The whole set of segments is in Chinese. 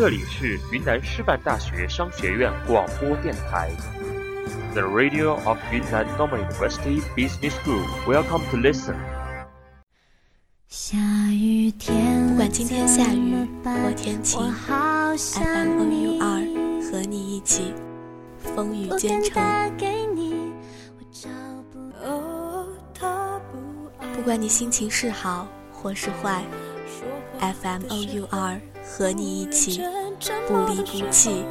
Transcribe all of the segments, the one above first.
这里是云南师范大学商学院广播电台，The Radio of Yunnan Normal University Business School. Welcome to listen. 下雨天，不管今天下雨或天晴，FM O U 二和你一起风雨兼程。不管你心情是好或是坏，FM O U 二和你一起不离不弃。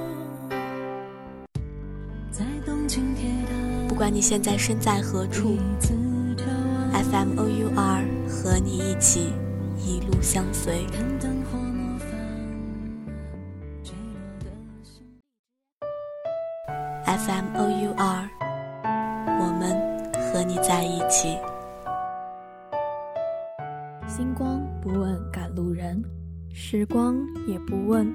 不管你现在身在何处，FM O U 二和你一起一路相随。FM O U 二，我们和你在一起。星光不问赶路人，时光也不问。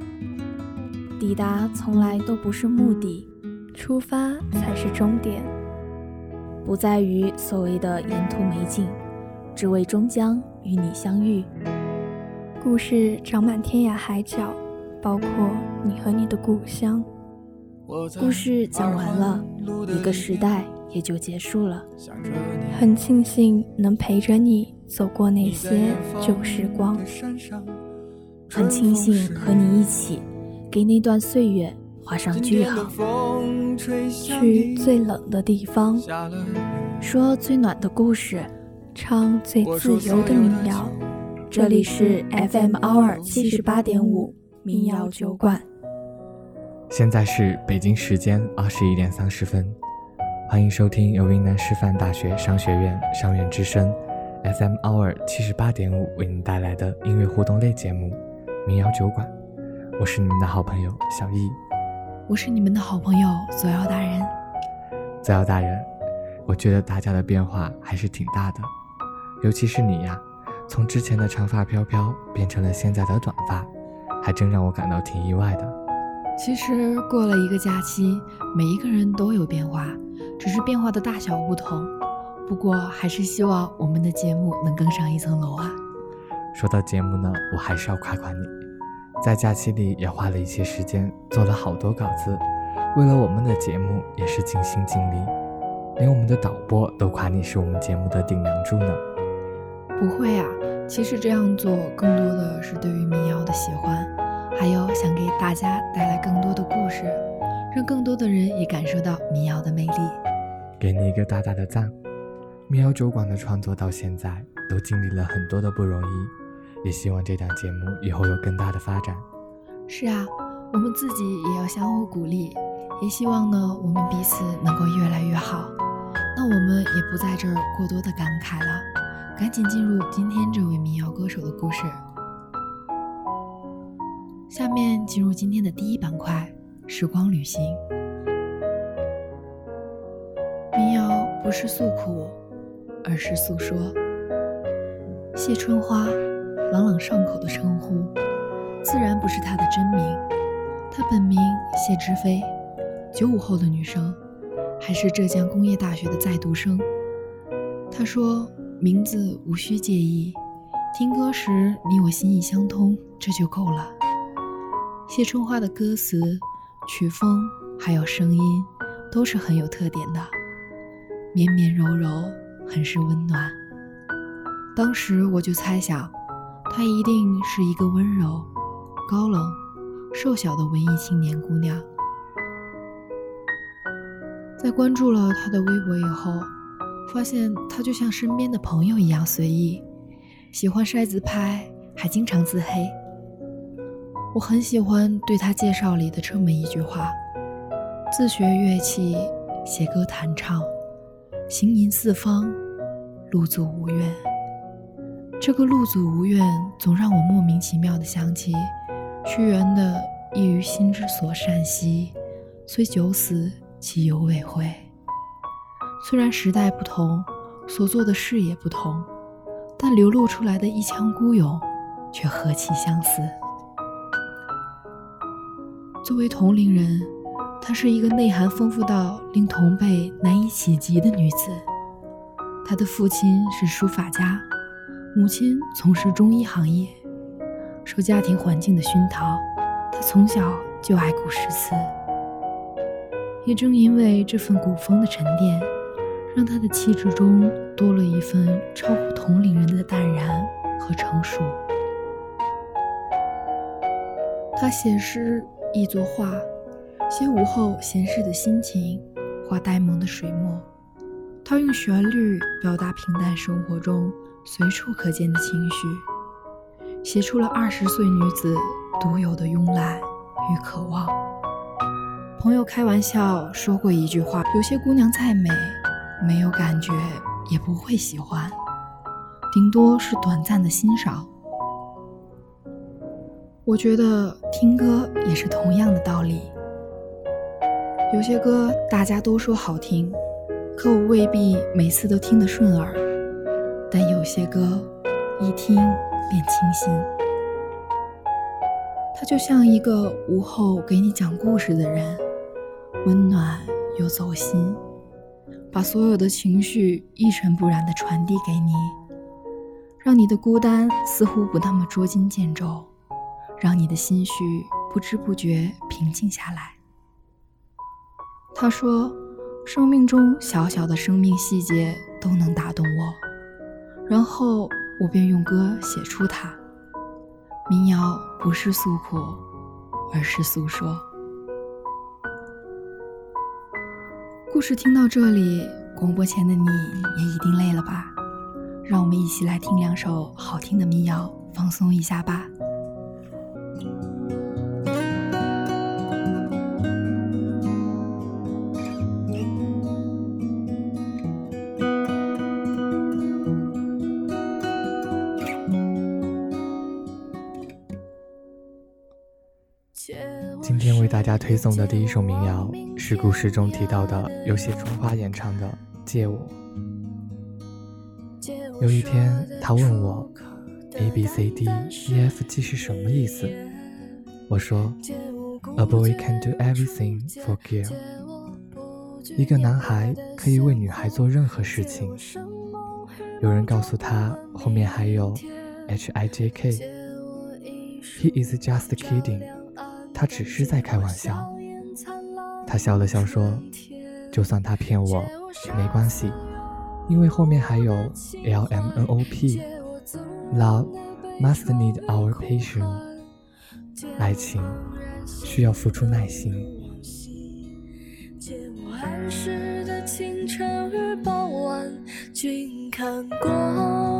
抵达从来都不是目的，出发才是终点。不在于所谓的沿途美景，只为终将与你相遇。故事长满天涯海角，包括你和你的故乡。故事讲完了，一个时代也就结束了。很庆幸能陪着你走过那些旧时光，很庆幸和你一起给那段岁月画上句号。去最冷的地方，说最暖的故事，唱最自由的民谣。这里是 FM 幺二七十八点五民谣酒馆。现在是北京时间二十一点三十分，欢迎收听由云南师范大学商学院商院之声 FM 幺二七十八点五为您带来的音乐互动类节目《民谣酒馆》，我是你们的好朋友小易，我是你们的好朋友左耀大人。左耀大人，我觉得大家的变化还是挺大的，尤其是你呀，从之前的长发飘飘变成了现在的短发，还真让我感到挺意外的。其实过了一个假期，每一个人都有变化，只是变化的大小不同。不过还是希望我们的节目能更上一层楼啊！说到节目呢，我还是要夸夸你，在假期里也花了一些时间做了好多稿子，为了我们的节目也是尽心尽力，连我们的导播都夸你是我们节目的顶梁柱呢。不会啊，其实这样做更多的是对于民谣的喜欢。还有想给大家带来更多的故事，让更多的人也感受到民谣的魅力。给你一个大大的赞！民谣酒馆的创作到现在都经历了很多的不容易，也希望这档节目以后有更大的发展。是啊，我们自己也要相互鼓励，也希望呢我们彼此能够越来越好。那我们也不在这儿过多的感慨了，赶紧进入今天这位民谣歌手的故事。下面进入今天的第一板块——时光旅行。民谣不是诉苦，而是诉说。谢春花，朗朗上口的称呼，自然不是她的真名。她本名谢之飞，九五后的女生，还是浙江工业大学的在读生。她说：“名字无需介意，听歌时你我心意相通，这就够了。”谢春花的歌词、曲风还有声音，都是很有特点的，绵绵柔柔，很是温暖。当时我就猜想，她一定是一个温柔、高冷、瘦小的文艺青年姑娘。在关注了她的微博以后，发现她就像身边的朋友一样随意，喜欢晒自拍，还经常自黑。我很喜欢对她介绍里的这么一句话：自学乐器，写歌弹唱，行吟四方，路足无怨。这个路足无怨，总让我莫名其妙的想起屈原的“一于心之所善兮，虽九死其犹未悔”。虽然时代不同，所做的事也不同，但流露出来的一腔孤勇，却何其相似。作为同龄人，她是一个内涵丰富到令同辈难以企及的女子。她的父亲是书法家，母亲从事中医行业。受家庭环境的熏陶，她从小就爱古诗词，也正因为这份古风的沉淀，让她的气质中多了一份超乎同龄人的淡然和成熟。他写诗亦作画，写午后闲适的心情，画呆萌的水墨。他用旋律表达平淡生活中随处可见的情绪，写出了二十岁女子独有的慵懒与渴望。朋友开玩笑说过一句话：有些姑娘再美，没有感觉也不会喜欢，顶多是短暂的欣赏。我觉得听歌也是同样的道理。有些歌大家都说好听，可我未必每次都听得顺耳。但有些歌一听便清新，它就像一个午后给你讲故事的人，温暖又走心，把所有的情绪一尘不染地传递给你，让你的孤单似乎不那么捉襟见肘。让你的心绪不知不觉平静下来。他说：“生命中小小的生命细节都能打动我。”然后我便用歌写出它。民谣不是诉苦，而是诉说。故事听到这里，广播前的你也一定累了吧？让我们一起来听两首好听的民谣，放松一下吧。家推送的第一首民谣是故事中提到的由谢春花演唱的《借我》。有一天，他问我，A B C D E F G 是什么意思？我说，A boy can do everything for girl。一个男孩可以为女孩做任何事情。有人告诉他，后面还有 H I J K。He is just kidding。他只是在开玩笑。他笑了笑说：“就算他骗我也没关系，因为后面还有 L M N O P。Love must need our patience。爱情需要付出耐心。”笑颜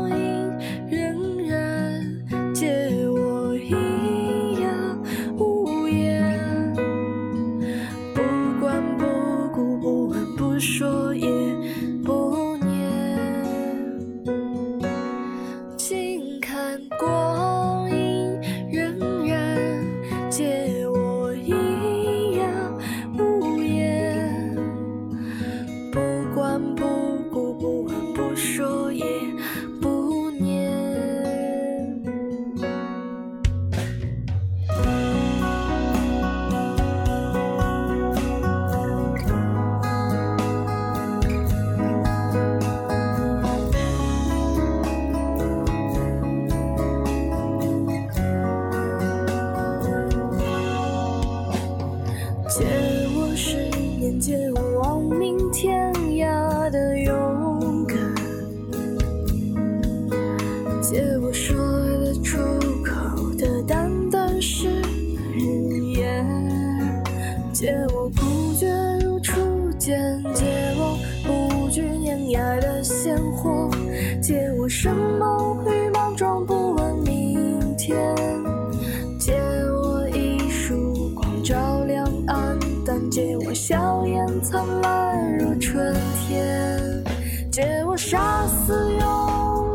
灿烂如春天，借我杀死庸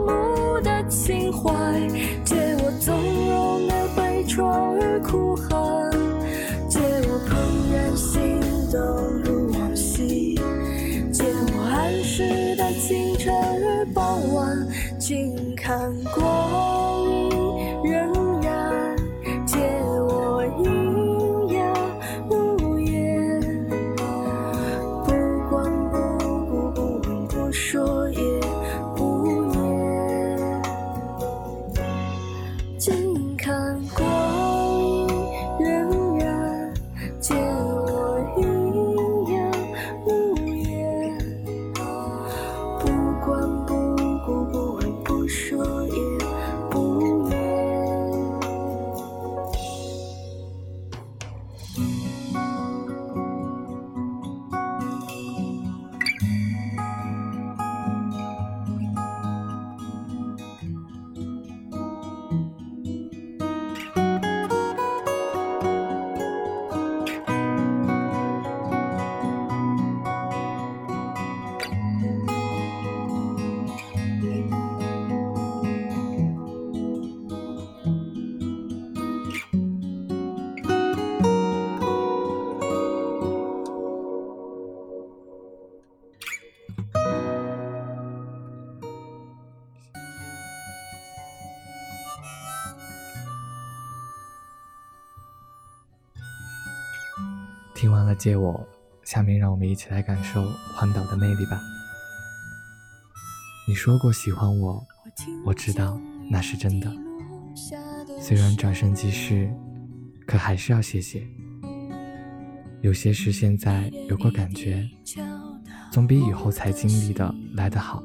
碌的情怀，借我纵容的悲怆与哭喊，借我怦然心动如往昔，借我安适的清晨与傍晚，静看光借我》，下面让我们一起来感受环岛的魅力吧。你说过喜欢我，我知道那是真的。虽然转瞬即逝，可还是要谢谢。有些事现在有过感觉，总比以后才经历的来得好。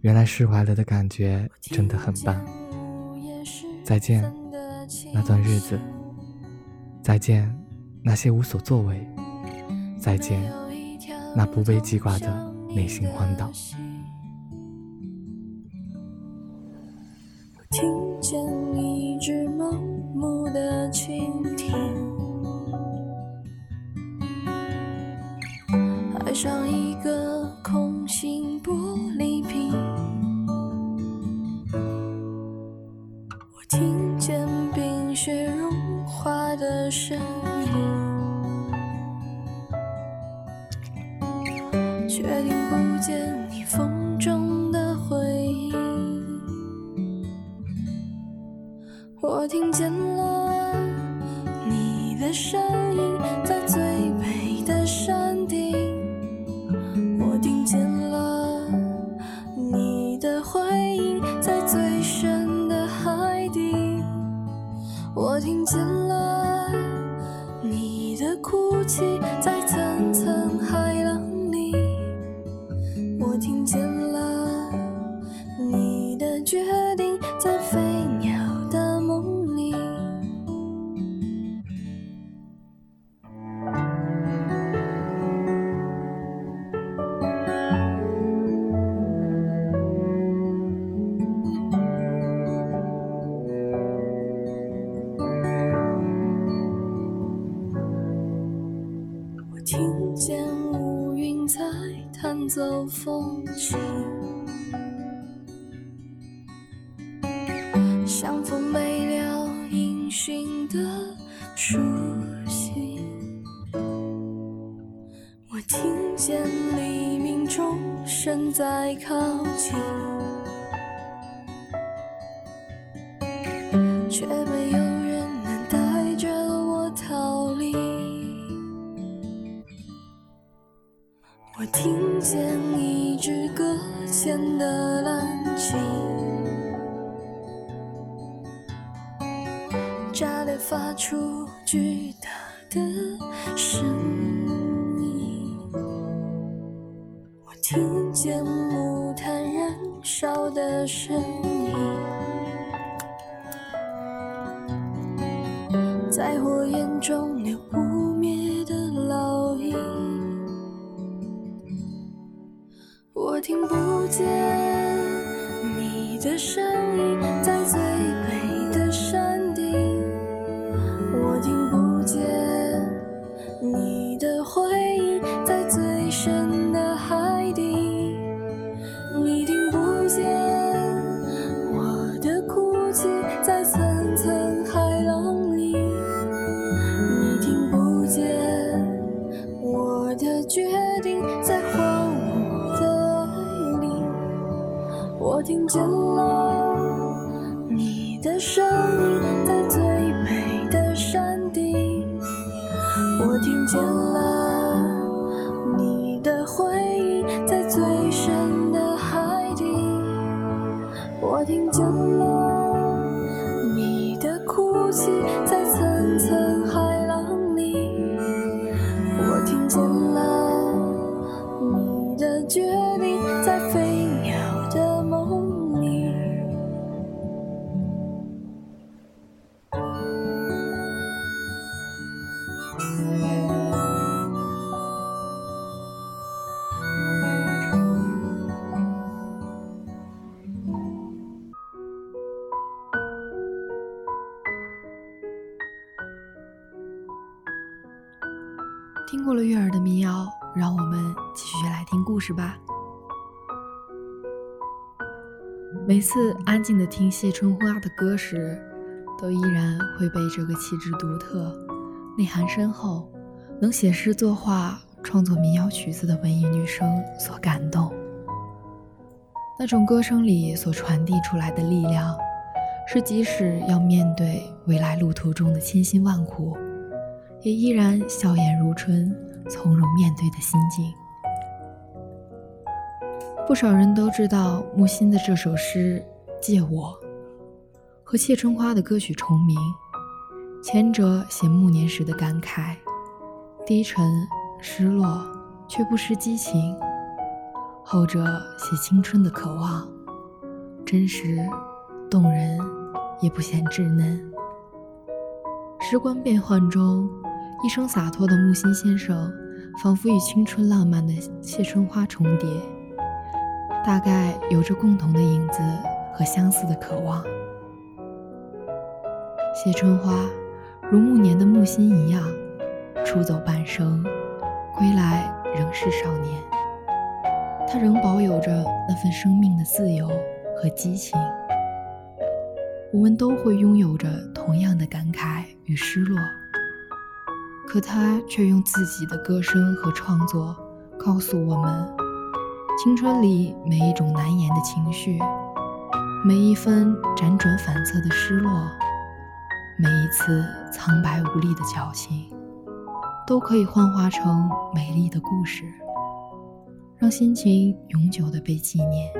原来释怀了的感觉真的很棒。再见，那段日子。再见，那些无所作为。再见，那不被记挂的内心荒岛。我听见一只盲目的蜻蜓，爱上一个空心玻璃瓶。我听见冰雪融化的声音却听不见走风景。烧的声音，在火焰中留不灭的烙印。我听不见你的声音，在我听见了你的哭泣，次安静的听谢春花的歌时，都依然会被这个气质独特、内涵深厚、能写诗作画、创作民谣曲子的文艺女生所感动。那种歌声里所传递出来的力量，是即使要面对未来路途中的千辛万苦，也依然笑颜如春，从容面对的心境。不少人都知道木心的这首诗《借我》和谢春花的歌曲重名，前者写暮年时的感慨，低沉失落却不失激情；后者写青春的渴望，真实动人也不显稚嫩。时光变幻中，一生洒脱的木心先生，仿佛与青春浪漫的谢春花重叠。大概有着共同的影子和相似的渴望。谢春花如暮年的木心一样，出走半生，归来仍是少年。他仍保有着那份生命的自由和激情。我们都会拥有着同样的感慨与失落，可他却用自己的歌声和创作告诉我们。青春里每一种难言的情绪，每一分辗转反侧的失落，每一次苍白无力的矫情，都可以幻化成美丽的故事，让心情永久的被纪念。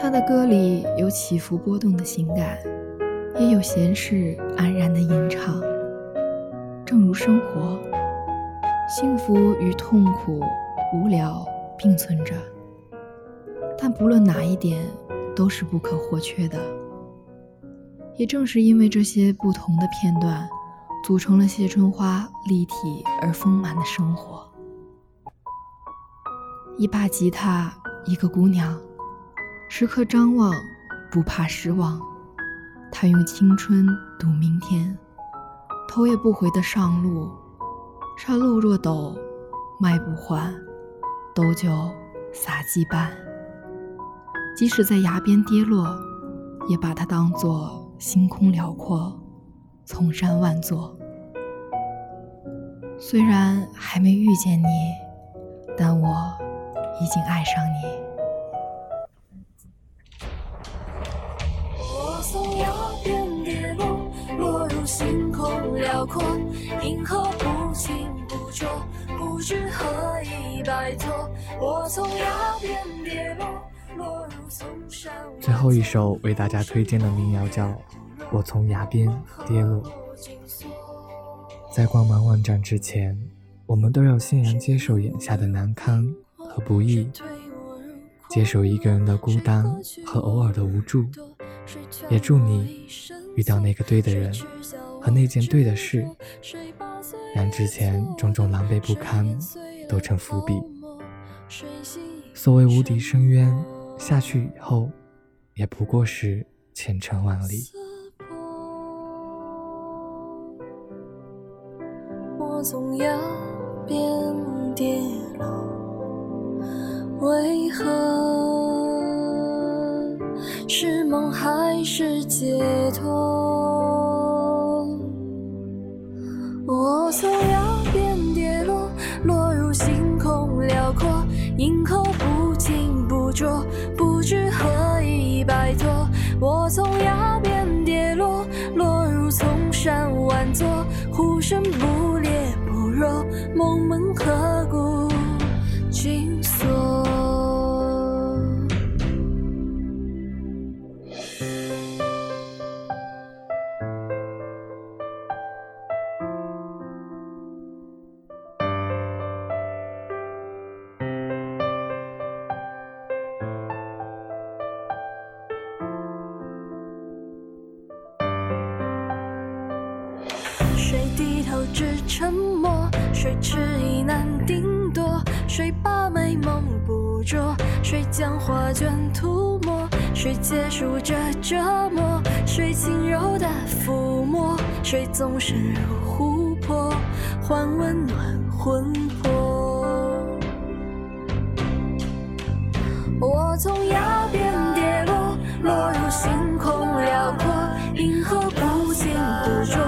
他的歌里有起伏波动的情感，也有闲适安然的吟唱，正如生活。幸福与痛苦、无聊并存着，但不论哪一点都是不可或缺的。也正是因为这些不同的片段，组成了谢春花立体而丰满的生活。一把吉他，一个姑娘，时刻张望，不怕失望。她用青春赌明天，头也不回的上路。山路若陡，迈不缓；斗酒洒羁绊。即使在崖边跌落，也把它当作星空辽阔，丛山万座。虽然还没遇见你，但我已经爱上你。我从崖边跌落，落入星空辽阔，银河。何以摆脱。我从崖边跌落，落入丛山。最后一首为大家推荐的民谣叫《我从崖边跌落》。在光芒万丈之前，我们都要欣然接受眼下的难堪和不易，接受一个人的孤单和偶尔的无助。也祝你遇到那个对的人和那件对的事。让之前种种狼狈不堪都成伏笔。所谓无底深渊，下去以后也不过是前程万里。我从崖边跌落，为何是梦还是解脱？清不浊，不知何以摆脱。我从崖边跌落，落入丛山万座，呼声不烈不弱，梦门何涂抹？谁结束这折磨？谁轻柔的抚摸？谁纵身入湖泊，换温暖魂魄？我从崖边跌落，落入星空辽阔，银河不清不浊，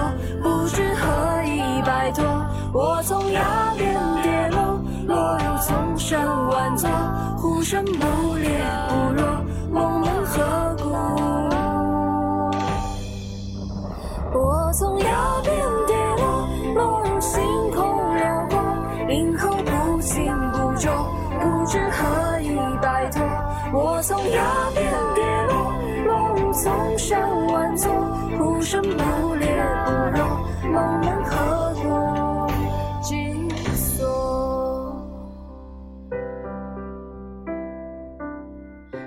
不知何以摆脱。我从崖边跌落，落入丛山万座，呼声不不裂不容，梦门何过紧锁？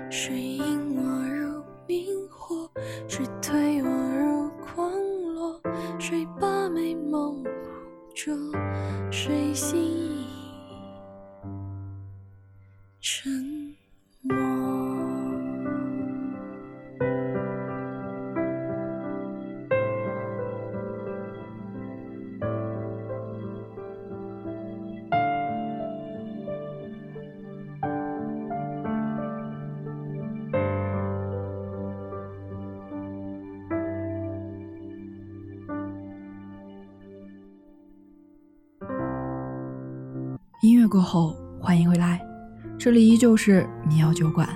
水影这里依旧是民谣酒馆。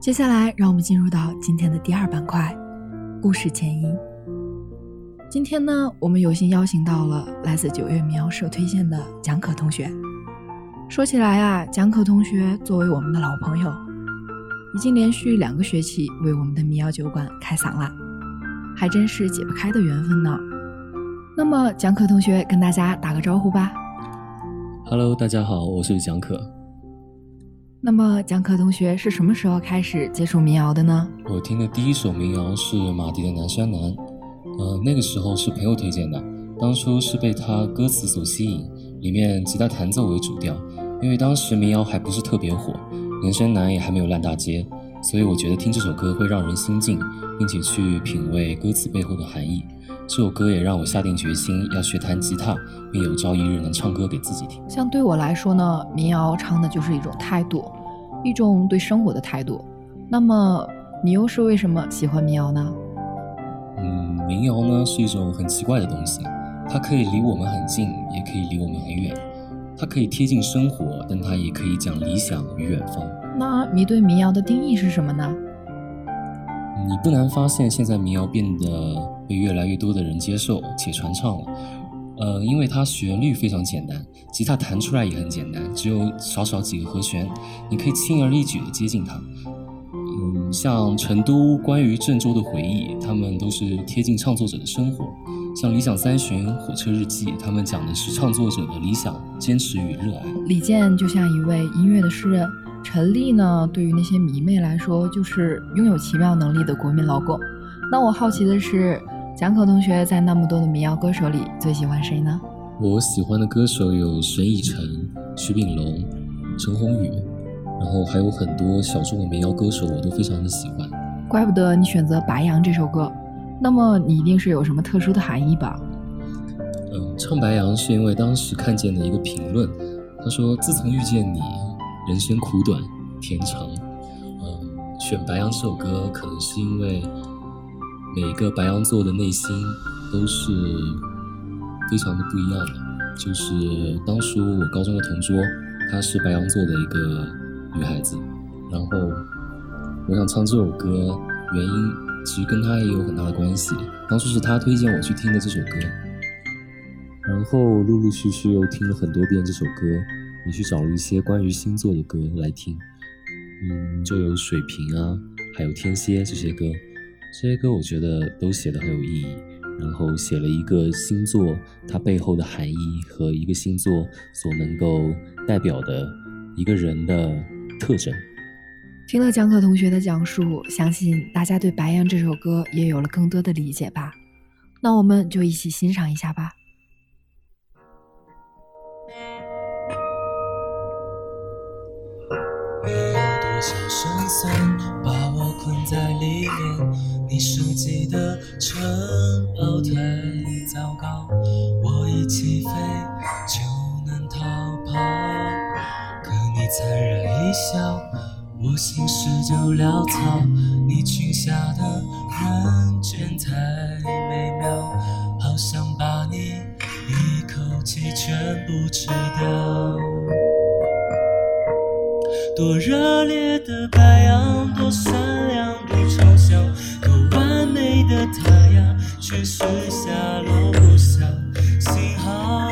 接下来，让我们进入到今天的第二板块——故事前因。今天呢，我们有幸邀请到了来自九月民谣社推荐的蒋可同学。说起来啊，蒋可同学作为我们的老朋友，已经连续两个学期为我们的民谣酒馆开嗓了，还真是解不开的缘分呢。那么，蒋可同学跟大家打个招呼吧。Hello，大家好，我是蒋可。那么，蒋可同学是什么时候开始接触民谣的呢？我听的第一首民谣是马迪的《南山南》，呃，那个时候是朋友推荐的，当初是被他歌词所吸引，里面吉他弹奏为主调，因为当时民谣还不是特别火，南山南也还没有烂大街，所以我觉得听这首歌会让人心静，并且去品味歌词背后的含义。这首歌也让我下定决心要学弹吉他，并有朝一日能唱歌给自己听。像对我来说呢，民谣唱的就是一种态度，一种对生活的态度。那么，你又是为什么喜欢民谣呢？嗯，民谣呢是一种很奇怪的东西，它可以离我们很近，也可以离我们很远。它可以贴近生活，但它也可以讲理想与远方。那你对民谣的定义是什么呢？你不难发现，现在民谣变得被越来越多的人接受且传唱了。呃，因为它旋律非常简单，吉他弹出来也很简单，只有少少几个和弦，你可以轻而易举地接近它。嗯，像成都关于郑州的回忆，他们都是贴近唱作者的生活。像理想三旬、火车日记，他们讲的是创作者的理想、坚持与热爱。李健就像一位音乐的诗人，陈粒呢，对于那些迷妹来说，就是拥有奇妙能力的国民老公。那我好奇的是，蒋可同学在那么多的民谣歌手里，最喜欢谁呢？我喜欢的歌手有沈以诚、徐秉龙、陈鸿宇，然后还有很多小众的民谣歌手，我都非常的喜欢。怪不得你选择《白杨》这首歌，那么你一定是有什么特殊的含义吧？嗯，唱白杨是因为当时看见的一个评论，他说：“自从遇见你，人生苦短甜长。”嗯，选白杨这首歌，可能是因为每个白羊座的内心都是非常的不一样的。就是当初我高中的同桌，她是白羊座的一个女孩子，然后我想唱这首歌，原因其实跟她也有很大的关系。当初是她推荐我去听的这首歌。然后陆陆续续又听了很多遍这首歌，也去找了一些关于星座的歌来听，嗯，就有水瓶啊，还有天蝎这些歌，这些歌我觉得都写的很有意义，然后写了一个星座它背后的含义和一个星座所能够代表的一个人的特征。听了蒋可同学的讲述，相信大家对《白羊》这首歌也有了更多的理解吧？那我们就一起欣赏一下吧。没有多少胜算把我困在里面，你设计的城堡太糟糕，我一起飞就能逃跑，可你粲然一笑，我心事就潦草，你裙下的人间太美妙，好想把你一口气全部吃掉。多热烈的白羊，多闪亮多完美的太阳，却是下落不详，心好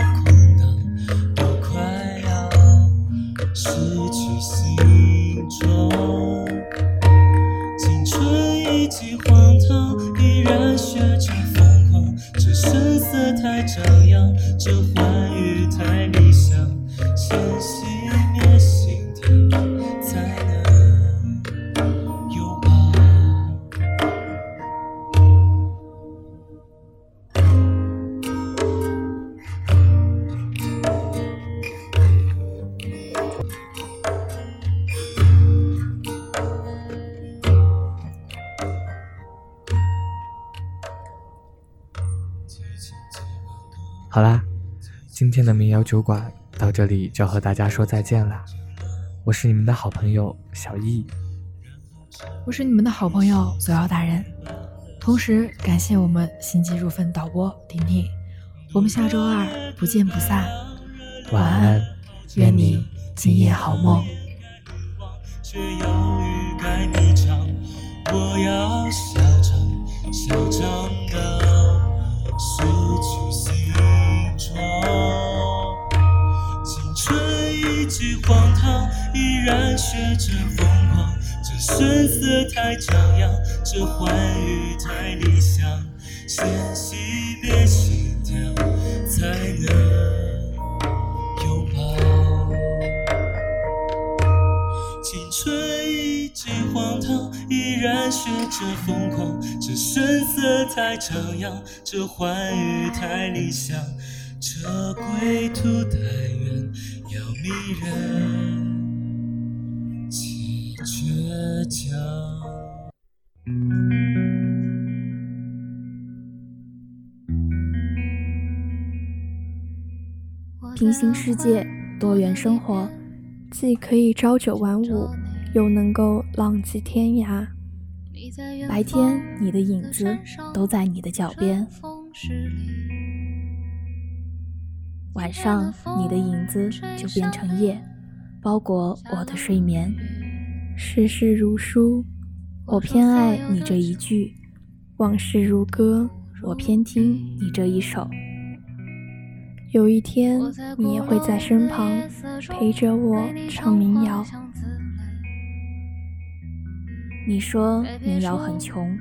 的民谣酒馆到这里就要和大家说再见啦。我是你们的好朋友小易，我是你们的好朋友左耀大人。同时感谢我们心急如焚导播婷婷。我们下周二不见不散。晚安，愿你今夜好梦。我要嚣张，嚣张到失去形状。一直荒唐，依然学着疯狂。这声色太张扬，这欢愉太理想。先熄灭心跳，才能拥抱。青春一句荒唐。依然学着疯狂，这声色太张扬，这欢愉太理想，这归途太远，要迷人且倔强。平行世界，多元生活，既可以朝九晚五，又能够浪迹天涯。白天，你的影子都在你的脚边；晚上，你的影子就变成夜，包裹我的睡眠。世事如书，我偏爱你这一句；往事如歌，我偏听你这一首。有一天，你也会在身旁陪着我唱民谣。你说民谣很穷，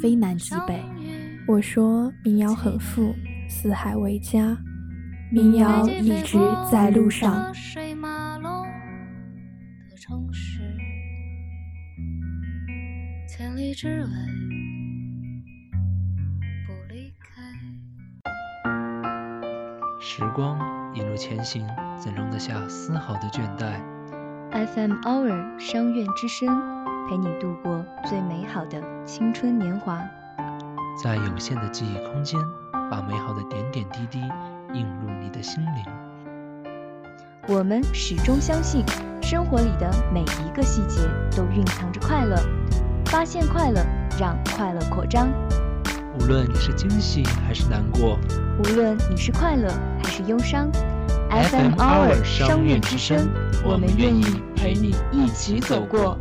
非南即北；我说民谣很富，四海为家。民谣一直在路上。时光一路前行，怎容得下丝毫的倦怠？FM Hour 商院之声。陪你度过最美好的青春年华，在有限的记忆空间，把美好的点点滴滴映入你的心灵。我们始终相信，生活里的每一个细节都蕴藏着快乐。发现快乐，让快乐扩张。无论你是惊喜还是难过，无论你是快乐还是忧伤，FM Hour 商院之声，我们愿意陪你一起走过。